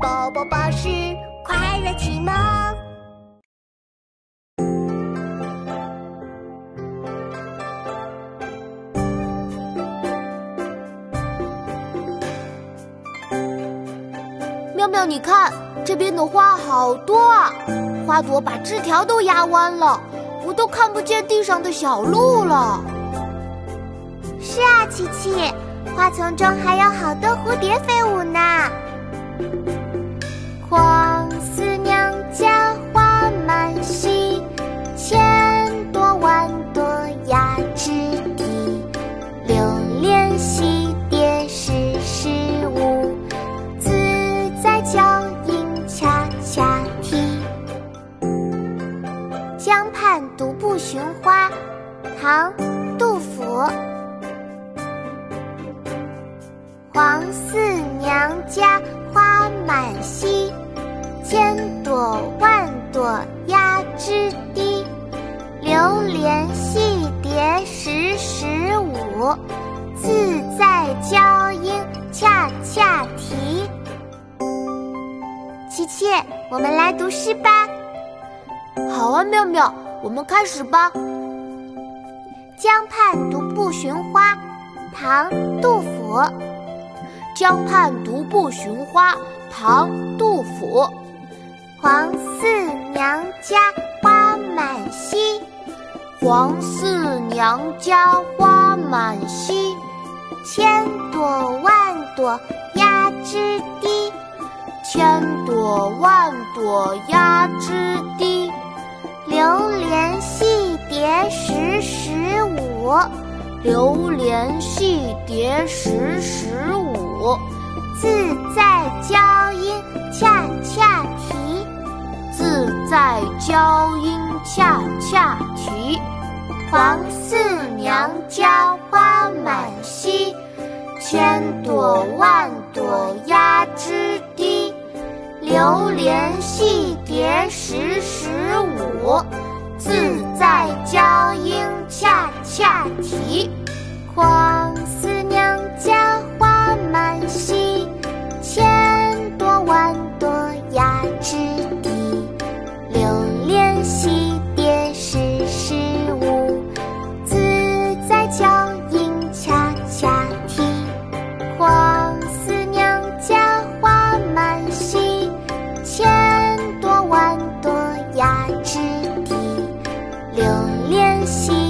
宝宝巴士快乐启蒙。妙妙，你看这边的花好多啊，花朵把枝条都压弯了，我都看不见地上的小路了。是啊，琪琪，花丛中还有好多蝴蝶飞舞呢。江畔独步寻花，唐·杜甫。黄四娘家花满蹊，千朵万朵压枝低。留连戏蝶时时舞，自在娇莺恰恰啼。琪琪，我们来读诗吧。好啊，妙妙，我们开始吧。江畔独步寻花，唐·杜甫。江畔独步寻花，唐·杜甫。黄四娘家花满蹊，黄四娘家花满蹊，千朵万朵压枝低，千朵万朵压枝低。舞，榴莲戏蝶时时舞。自在娇莺恰恰啼，自在娇莺恰恰啼。黄四娘家花满蹊，千朵万朵压枝低。留连戏蝶时时舞，题，黄四娘家花满蹊，千朵万朵压枝低。留连戏蝶时时舞，自在娇莺恰恰啼。黄四娘家花满蹊，千朵万朵压枝低。留连戏。